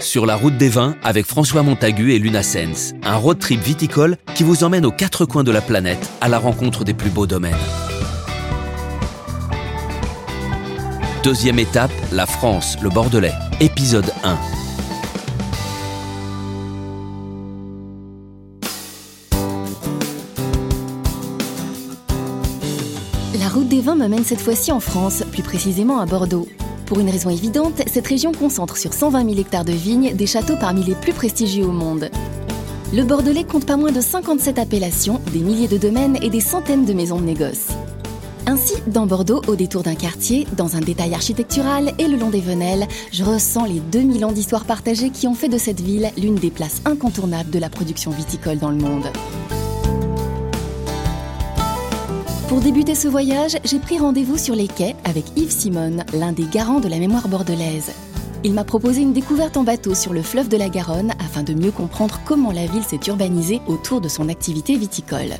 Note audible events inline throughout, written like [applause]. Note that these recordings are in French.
Sur la route des vins avec François Montagu et Luna Sens, un road trip viticole qui vous emmène aux quatre coins de la planète à la rencontre des plus beaux domaines. Deuxième étape, la France, le Bordelais. Épisode 1. La route des vins me mène cette fois-ci en France, plus précisément à Bordeaux. Pour une raison évidente, cette région concentre sur 120 000 hectares de vignes des châteaux parmi les plus prestigieux au monde. Le Bordelais compte pas moins de 57 appellations, des milliers de domaines et des centaines de maisons de négoce. Ainsi, dans Bordeaux, au détour d'un quartier, dans un détail architectural et le long des venelles, je ressens les 2000 ans d'histoire partagée qui ont fait de cette ville l'une des places incontournables de la production viticole dans le monde. Pour débuter ce voyage, j'ai pris rendez-vous sur les quais avec Yves Simone, l'un des garants de la mémoire bordelaise. Il m'a proposé une découverte en bateau sur le fleuve de la Garonne afin de mieux comprendre comment la ville s'est urbanisée autour de son activité viticole.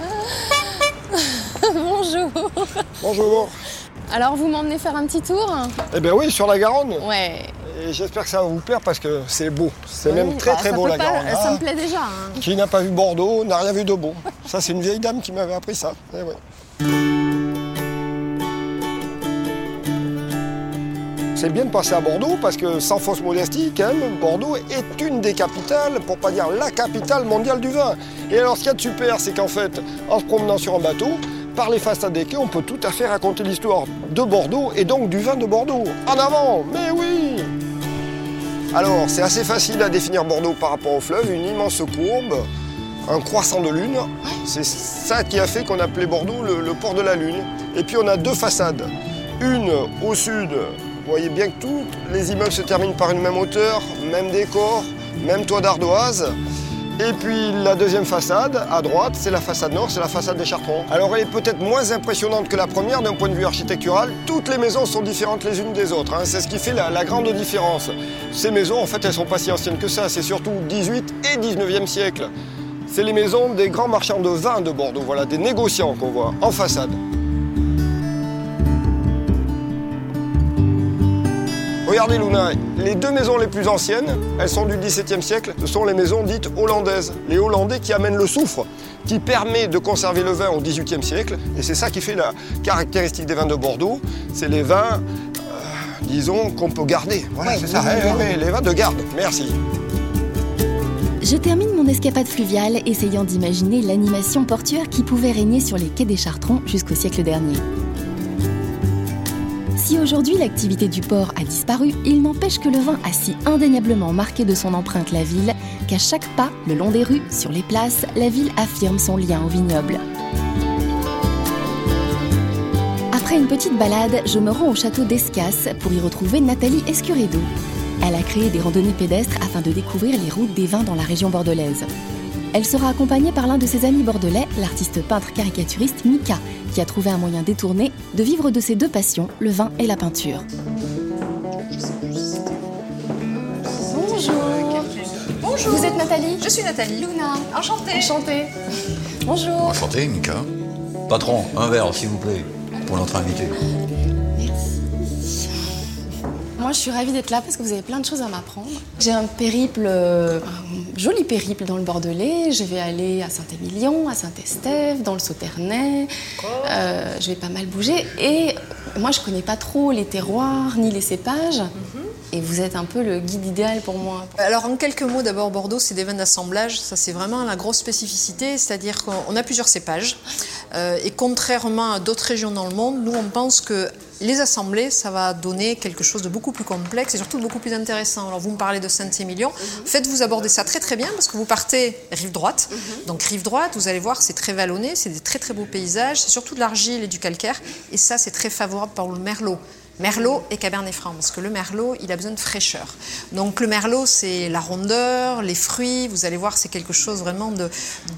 [laughs] Bonjour. Bonjour. Alors vous m'emmenez faire un petit tour? Eh bien oui, sur la Garonne. Ouais. Et j'espère que ça va vous plaire parce que c'est beau. C'est Oui, même très bah, très ça beau la pas- Garonne. Ça Ah, me plaît déjà. hein. Qui n'a pas vu Bordeaux n'a rien vu de beau. Ça, c'est une vieille dame qui m'avait appris ça. Eh ouais. C'est bien de passer à Bordeaux parce que, sans fausse modestie, quand même, Bordeaux est une des capitales, pour pas dire la capitale mondiale du vin. Et alors, ce qu'il y a de super, c'est qu'en fait, en se promenant sur un bateau, par les façades des quais, on peut tout à fait raconter l'histoire de Bordeaux et donc du vin de Bordeaux. En avant Mais oui alors, c'est assez facile à définir Bordeaux par rapport au fleuve, une immense courbe, un croissant de lune. C'est ça qui a fait qu'on appelait Bordeaux le, port de la lune. Et puis on a deux façades. Une au sud, vous voyez bien que tous les immeubles se terminent par une même hauteur, même décor, même toit d'ardoise. Et puis la deuxième façade, à droite, c'est la façade nord, c'est la façade des Chartrons. Alors elle est peut-être moins impressionnante que la première d'un point de vue architectural. Toutes les maisons sont différentes les unes des autres. hein. C'est ce qui fait la, grande différence. Ces maisons, en fait, elles sont pas si anciennes que ça. C'est surtout 18 et 19e siècle. C'est les maisons des grands marchands de vin de Bordeaux, voilà, des négociants qu'on voit en façade. Regardez Luna, les deux maisons les plus anciennes, elles sont du XVIIe siècle, ce sont les maisons dites hollandaises. Les Hollandais qui amènent le soufre, qui permet de conserver le vin au XVIIIe siècle. Et c'est ça qui fait la caractéristique des vins de Bordeaux. C'est les vins, euh, disons, qu'on peut garder. Voilà, c'est ça, eh, les vins de garde. Merci. Je termine mon escapade fluviale essayant d'imaginer l'animation portuaire qui pouvait régner sur les quais des Chartrons jusqu'au siècle dernier. Aujourd'hui l'activité du port a disparu, il n'empêche que le vin a si indéniablement marqué de son empreinte la ville qu'à chaque pas, le long des rues, sur les places, la ville affirme son lien au vignoble. Après une petite balade, je me rends au château d'Escas pour y retrouver Nathalie Escuredo. Elle a créé des randonnées pédestres afin de découvrir les routes des vins dans la région bordelaise. Elle sera accompagnée par l'un de ses amis bordelais, l'artiste peintre caricaturiste Mika, qui a trouvé un moyen détourné de vivre de ses deux passions, le vin et la peinture. Bonjour. Bonjour. Vous êtes Nathalie Je suis Nathalie. Luna. Enchantée. Enchantée. Bonjour. Enchanté, Mika. Patron, un verre, s'il vous plaît, pour notre invité. Je suis ravie d'être là parce que vous avez plein de choses à m'apprendre. J'ai un périple, euh, un joli périple dans le Bordelais. Je vais aller à Saint-Émilion, à Saint-Estève, dans le Sauternais. Euh, je vais pas mal bouger. Et moi, je connais pas trop les terroirs ni les cépages. Et vous êtes un peu le guide idéal pour moi. Alors en quelques mots, d'abord Bordeaux, c'est des vins d'assemblage. Ça, c'est vraiment la grosse spécificité, c'est-à-dire qu'on a plusieurs cépages. Euh, et contrairement à d'autres régions dans le monde, nous, on pense que les assemblées, ça va donner quelque chose de beaucoup plus complexe et surtout beaucoup plus intéressant. Alors vous me parlez de Saint-Émilion. Faites-vous aborder ça très très bien parce que vous partez rive droite. Donc rive droite, vous allez voir, c'est très vallonné, c'est des très très beaux paysages, c'est surtout de l'argile et du calcaire. Et ça, c'est très favorable pour le merlot. Merlot et Cabernet Franc, parce que le Merlot, il a besoin de fraîcheur. Donc le Merlot, c'est la rondeur, les fruits, vous allez voir, c'est quelque chose vraiment de,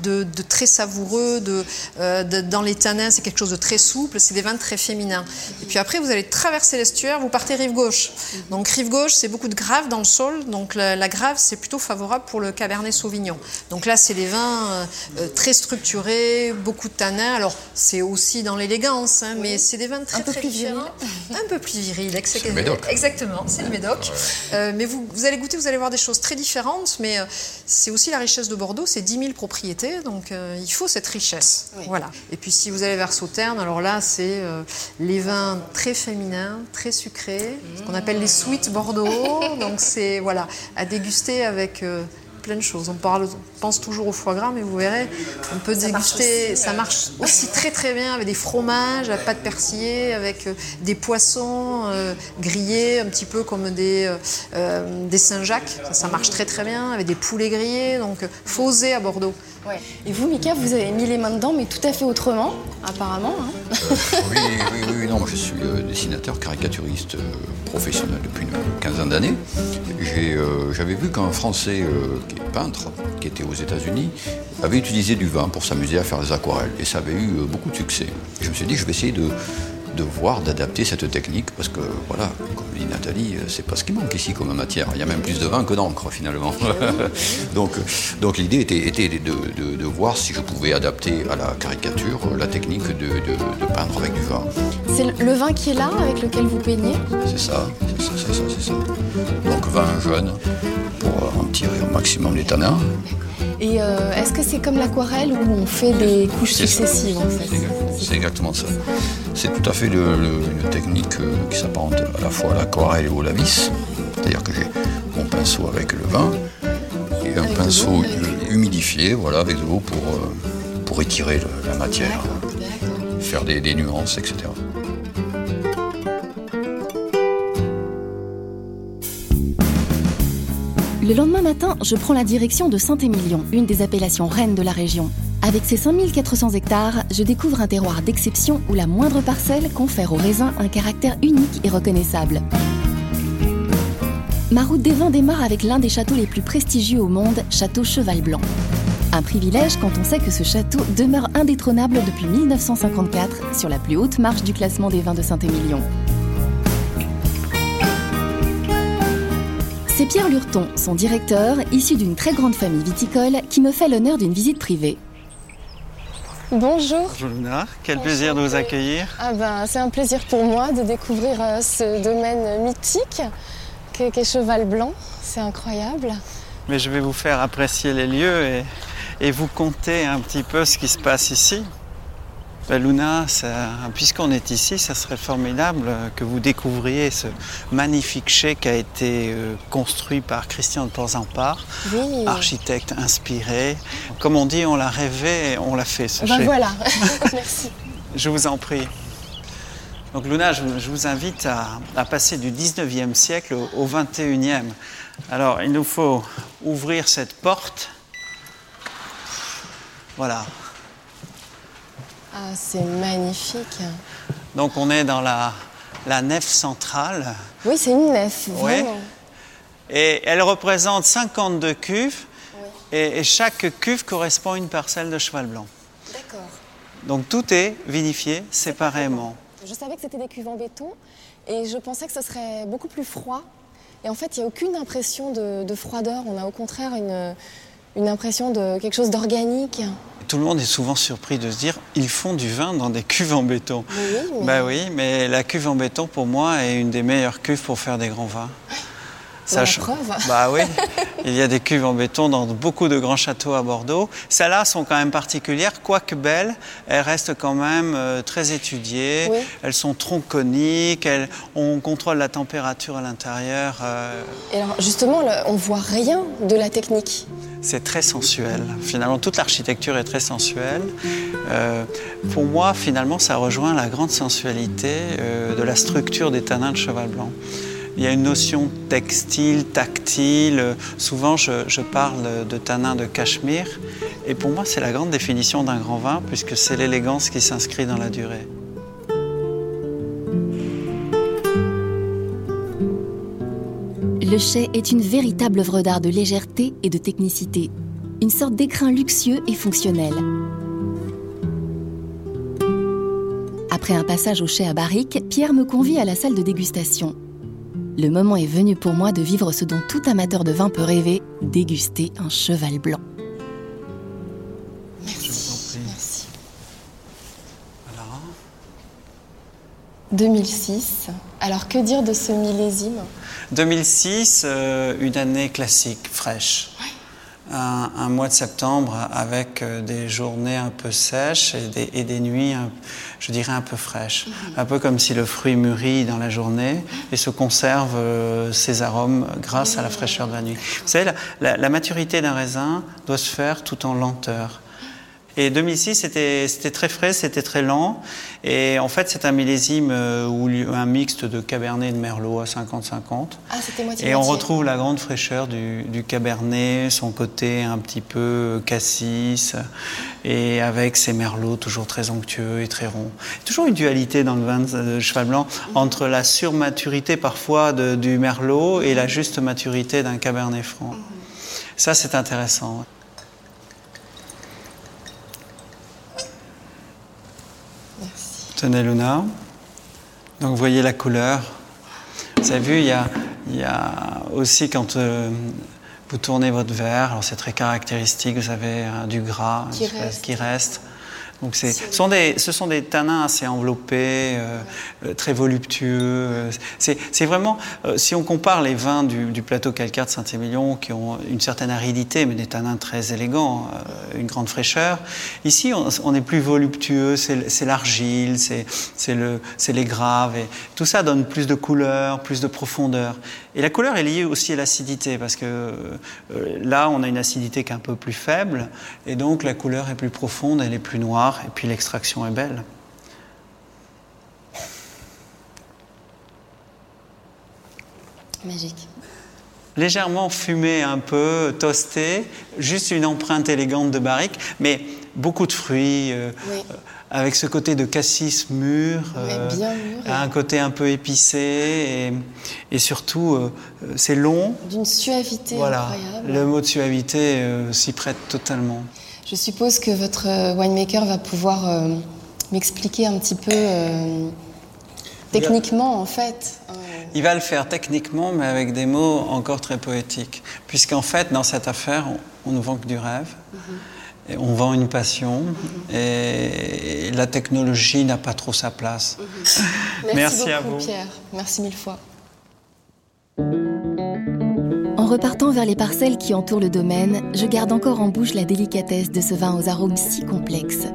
de, de très savoureux, de, euh, de- dans les tanins, c'est quelque chose de très souple, c'est des vins très féminins. Et puis après, vous allez traverser l'estuaire, vous partez rive gauche. Donc rive gauche, c'est beaucoup de grave dans le sol, donc la, la grave, c'est plutôt favorable pour le Cabernet Sauvignon. Donc là, c'est des vins euh, euh, très structurés, beaucoup de tanins. Alors c'est aussi dans l'élégance, hein, mais c'est des vins très peu très plus différents. Un peu plus viril. C'est le Médoc. Exactement, c'est le Médoc. Euh, mais vous, vous, allez goûter, vous allez voir des choses très différentes, mais euh, c'est aussi la richesse de Bordeaux, c'est 10 000 propriétés, donc euh, il faut cette richesse. Voilà. Et puis si vous allez vers Sauternes, alors là, c'est les vins très féminins, très sucrés, ce qu'on appelle les sweet Bordeaux. [laughs] donc c'est voilà, à déguster avec plein de choses. On, parle, pense toujours au foie gras, mais vous verrez, on peut déguster. ça marche aussi très très bien avec des fromages à pâte persillée, avec euh, des poissons euh, grillés, un petit peu comme des, euh, des Saint-Jacques. Ça, marche très très bien avec des poulets grillés. Donc, faut oser à Bordeaux. Et vous, Mika, vous avez mis les mains dedans, mais tout à fait autrement, apparemment. Hein. [laughs] oui, oui, oui, non, moi je suis dessinateur, caricaturiste professionnel depuis une quinzaine d'années. J'avais vu qu'un Français qui est peintre, qui était aux États-Unis, avait utilisé du vin pour s'amuser à faire des aquarelles. Et ça avait eu euh, beaucoup de succès. Je me suis dit, je vais essayer de, de voir, d'adapter cette technique, parce que, voilà, comme dit Nathalie, euh, c'est pas ce qui manque ici comme matière. Il y a même plus de vin que d'encre, finalement. [laughs] donc donc l'idée était, était de, de, voir si je pouvais adapter à la caricature la technique de, peindre avec du vin. C'est le vin qui est là, avec lequel vous peignez? C'est ça, c'est ça, c'est ça, c'est ça. Donc vin jeune, pour en tirer au maximum les tanins. Et euh, est-ce que c'est comme l'aquarelle où on fait des couches successives en fait? C'est exactement ça. C'est tout à fait une technique euh, qui s'apparente à la fois à l'aquarelle et au lavis. C'est-à-dire que j'ai mon pinceau avec le vin et un pinceau humidifié voilà, avec de l'eau pour, euh, pour étirer la matière, faire des, des nuances, etc. Le lendemain matin, je prends la direction de Saint-Émilion, une des appellations reines de la région. Avec ses 5400 hectares, je découvre un terroir d'exception où la moindre parcelle confère au raisin un caractère unique et reconnaissable. Ma route des vins démarre avec l'un des châteaux les plus prestigieux au monde, Château Cheval Blanc. Un privilège quand on sait que ce château demeure indétrônable depuis 1954 sur la plus haute marche du classement des vins de Saint-Émilion. C'est Pierre Lurton, son directeur, issu d'une très grande famille viticole, qui me fait l'honneur d'une visite privée. Bonjour. Bonjour Luna, quel plaisir de vous accueillir. Ah ben, c'est un plaisir pour moi de découvrir euh, ce domaine mythique qu'est Cheval Blanc. C'est incroyable. Mais je vais vous faire apprécier les lieux et, et vous conter un petit peu ce qui se passe ici. Ben, Luna, puisqu'on est ici, ça serait formidable que vous découvriez ce magnifique chai qui a été euh, construit par Christian de Porzampar, architecte inspiré. Comme on dit, on l'a rêvé, on l'a fait ce ben voilà, [laughs] merci. Je vous en prie. Donc Luna, je, vous invite à, passer du 19e siècle au, au 21e. Alors, il nous faut ouvrir cette porte. Voilà, ah, c'est magnifique. Donc on est dans la, la nef centrale. Oui, c'est une nef, vraiment. Et elle représente 52 cuves. Et, chaque cuve correspond à une parcelle de cheval blanc. D'accord. Donc tout est vinifié séparément. Je savais que c'était des cuves en béton et je pensais que ce serait beaucoup plus froid. Et en fait, il n'y a aucune impression de, de, froideur. On a au contraire une, une impression de quelque chose d'organique. Tout le monde est souvent surpris de se dire ils font du vin dans des cuves en béton. Oui, mais... Bah oui, mais la cuve en béton pour moi est une des meilleures cuves pour faire des grands vins. Preuve. [laughs] Bah oui, il y a des cuves en béton dans beaucoup de grands châteaux à Bordeaux. Celles-là sont quand même particulières, quoique belles, elles restent quand même euh, très étudiées. Elles sont tronconiques, elles, on contrôle la température à l'intérieur. Euh. Et alors justement, on voit rien de la technique. C'est très sensuel. Finalement, toute l'architecture est très sensuelle. Euh, pour moi, finalement, ça rejoint la grande sensualité de la structure des tanins de cheval blanc. Il y a une notion textile, tactile. Souvent, je, parle de tanin de cachemire. Et pour moi, c'est la grande définition d'un grand vin, puisque c'est l'élégance qui s'inscrit dans la durée. Le chai est une véritable œuvre d'art de légèreté et de technicité, une sorte d'écrin luxueux et fonctionnel. Après un passage au chai à barrique, Pierre me convie à la salle de dégustation. Le moment est venu pour moi de vivre ce dont tout amateur de vin peut rêver, déguster un cheval blanc. Merci. Merci. 2006, Alors que dire de ce millésime? 2006, euh, une année classique, fraîche. Un, un mois de septembre avec euh, des journées un peu sèches et des, et des nuits, un- je dirais, un peu fraîches. Un peu comme si le fruit mûrit dans la journée et se conserve euh, ses arômes grâce à la fraîcheur de la nuit. Vous savez, la, la- la maturité d'un raisin doit se faire tout en lenteur. Et 2006, c'était c'était très frais, c'était très lent. Et en fait, c'est un millésime euh, a un mixte de Cabernet et de Merlot à 50-50. Ah, c'était moitié Et on retrouve la grande fraîcheur du, du Cabernet, son côté un petit peu cassis, et avec ses merlots toujours très onctueux et très ronds. Toujours une dualité dans le vin de cheval blanc entre la surmaturité parfois de- du merlot et la juste maturité d'un Cabernet franc. Ça, c'est intéressant. Tenez. Donc vous voyez la couleur. Vous avez vu, il y a, il y a aussi quand euh, vous tournez votre verre, alors c'est très caractéristique, vous avez euh, du gras reste. qui reste. Donc ce, sont des, ce sont des tanins assez enveloppés, euh, euh, très voluptueux. C'est, vraiment, euh, si on compare les vins du, du plateau calcaire de Saint-Émilion, qui ont une certaine aridité, mais des tanins très élégants, euh, une grande fraîcheur, ici on, on est plus voluptueux, c'est, l'argile, c'est, le, les graves, et tout ça donne plus de couleur, plus de profondeur. Et la couleur est liée aussi à l'acidité, parce que euh, là on a une acidité qui est un peu plus faible, et donc la couleur est plus profonde, elle est plus noire, et puis l'extraction est belle. Magique. légèrement fumé un peu, toasté, juste une empreinte élégante de barrique, mais beaucoup de fruits, euh, Oui. euh, avec ce côté de cassis mûr, euh, bien mûr, et- un côté un peu épicé, et, et surtout c'est long. D'une suavité Voilà, incroyable. le mot de suavité s'y prête totalement. Je suppose que votre winemaker va pouvoir m'expliquer un petit peu techniquement, en fait. Il va le faire techniquement, mais avec des mots encore très poétiques. Puisqu'en fait, dans cette affaire, on, on ne vend que du rêve. Et on vend une passion. Et la technologie n'a pas trop sa place. [laughs] Merci, Merci beaucoup, à vous. Pierre. Merci mille fois. En repartant vers les parcelles qui entourent le domaine, je garde encore en bouche la délicatesse de ce vin aux arômes si complexes.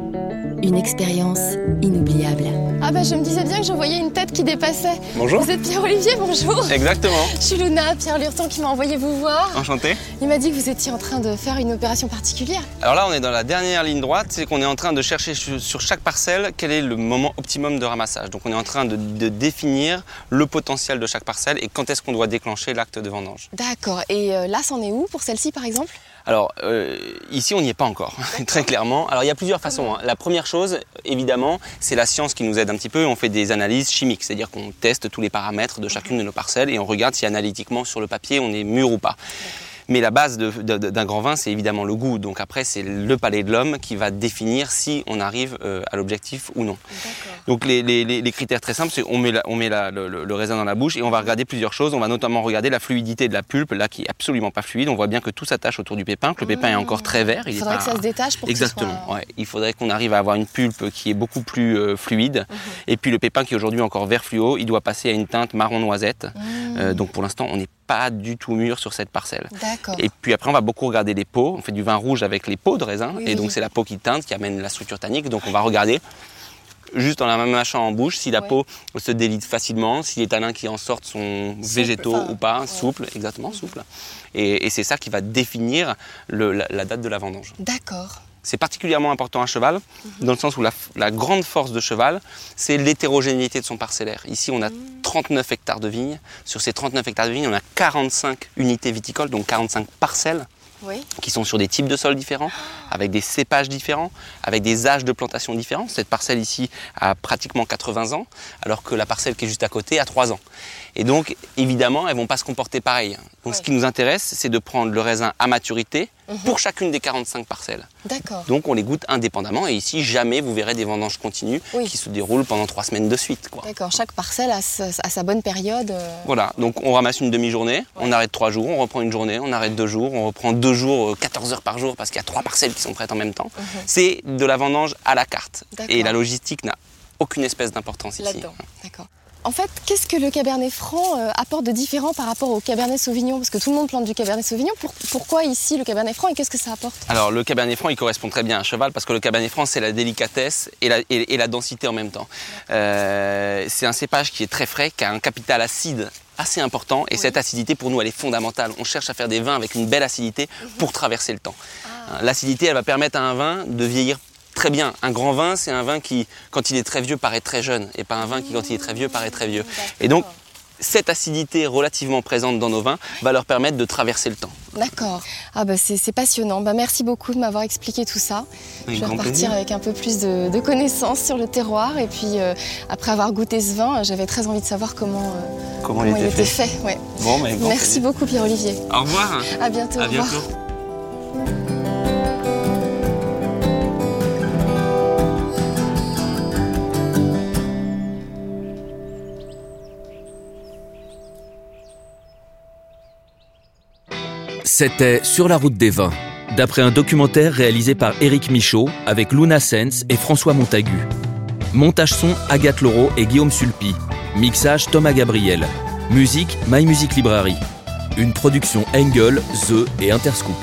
Une expérience inoubliable. Ah bah je me disais bien que je voyais une tête qui dépassait. Bonjour. Vous êtes Pierre-Olivier, bonjour. Exactement. Je suis Luna, Pierre Lurton qui m'a envoyé vous voir. Enchanté. Il m'a dit que vous étiez en train de faire une opération particulière. Alors là, on est dans la dernière ligne droite, c'est qu'on est en train de chercher sur chaque parcelle quel est le moment optimum de ramassage. Donc on est en train de, de définir le potentiel de chaque parcelle et quand est-ce qu'on doit déclencher l'acte de vendange. D'accord. Et euh, là, c'en est où pour celle-ci, par exemple? Alors euh, ici, on n'y est pas encore, [laughs] très clairement. Alors il y a plusieurs façons. hein. La première chose, évidemment, c'est la science qui nous aide un petit peu. On fait des analyses chimiques, c'est-à-dire qu'on teste tous les paramètres de chacune de nos parcelles et on regarde si analytiquement sur le papier on est mûr ou pas. Mais la base d'un grand vin, c'est évidemment le goût. Donc après, c'est le palais de l'homme qui va définir si on arrive euh, à l'objectif ou non. Donc les, les- les- les critères très simples, c'est on met, la- on met la- le, raisin dans la bouche et on va regarder plusieurs choses. On va notamment regarder la fluidité de la pulpe, là qui est absolument pas fluide. On voit bien que tout s'attache autour du pépin, que le pépin est encore très vert. Il faudrait pas- que ça se détache pour que ce Exactement. soit- ouais. Il faudrait qu'on arrive à avoir une pulpe qui est beaucoup plus euh, fluide. Mhm. Et puis le pépin qui est aujourd'hui encore vert fluo, il doit passer à une teinte marron noisette. Mmh. Euh, donc pour l'instant, on n'est pas du tout mûr sur cette parcelle. Et puis après, on va beaucoup regarder les peaux. On fait du vin rouge avec les peaux de raisin. Oui, et donc, oui. c'est la peau qui teinte, qui amène la structure tannique. Donc, on va regarder juste en la mâchant en bouche si la Ouais. peau se délite facilement, si les tanins qui en sortent sont végétaux enfin, ou pas, ouais. souples, exactement, souples. Et, et c'est ça qui va définir le- la, la date de la vendange. D'accord. C'est particulièrement important à cheval, Mhm. dans le sens où la, la grande force de cheval, c'est l'hétérogénéité de son parcellaire. Ici, on a Mhm. 39 hectares de vignes. Sur ces 39 hectares de vignes, on a 45 unités viticoles, donc 45 parcelles Oui. qui sont sur des types de sols différents, avec des cépages différents, avec des âges de plantation différents. Cette parcelle ici a pratiquement 80 ans, alors que la parcelle qui est juste à côté a 3 ans. Et donc, évidemment, elles vont pas se comporter pareil. Donc, ce qui nous intéresse, c'est de prendre le raisin à maturité pour chacune des 45 parcelles. D'accord. Donc, on les goûte indépendamment. Et ici, jamais vous verrez des vendanges continues Oui. qui se déroulent pendant 3 semaines de suite. D'accord. Chaque parcelle a sa, a sa bonne période. euh, Voilà, donc on ramasse une demi-journée, on arrête trois jours, on reprend une journée, on arrête deux jours, on reprend deux jours, euh, 14 heures par jour parce qu'il y a trois parcelles qui sont prêtes en même temps. C'est de la vendange à la carte. Et la logistique n'a aucune espèce d'importance ici. D'accord. En fait, qu'est-ce que le Cabernet Franc euh, apporte de différent par rapport au Cabernet Sauvignon? Parce que tout le monde plante du Cabernet Sauvignon. pourquoi ici le Cabernet Franc et qu'est-ce que ça apporte? Alors le Cabernet Franc, il correspond très bien à un cheval parce que le Cabernet Franc, c'est la délicatesse et la, densité en même temps. Euh, c'est un cépage qui est très frais, qui a un capital acide assez important et cette acidité pour nous elle est fondamentale. On cherche à faire des vins avec une belle acidité mhm. pour traverser le temps. Ah. L'acidité elle va permettre à un vin de vieillir très bien. Un grand vin, c'est un vin qui, quand il est très vieux, paraît très jeune, et pas un vin qui, quand il est très vieux, paraît très vieux. Et donc, cette acidité relativement présente dans nos vins va leur permettre de traverser le temps. D'accord. Ah bah c'est passionnant. Bah merci beaucoup de m'avoir expliqué tout ça. Je vais repartir avec un peu plus de, connaissances sur le terroir. Et puis euh, après avoir goûté ce vin, j'avais très envie de savoir comment, euh, comment, il, était fait. Bon, merci beaucoup Pierre-Olivier. Au revoir. À bientôt. À bientôt. C'était Sur la route des vins, d'après un documentaire réalisé par Éric Michaud avec Luna Sens et François Montagu. Montage son Agathe Laureau et Guillaume Sulpi. Mixage Thomas Gabriel. Musique My Music Library. Une production Engel, The et Interscoop.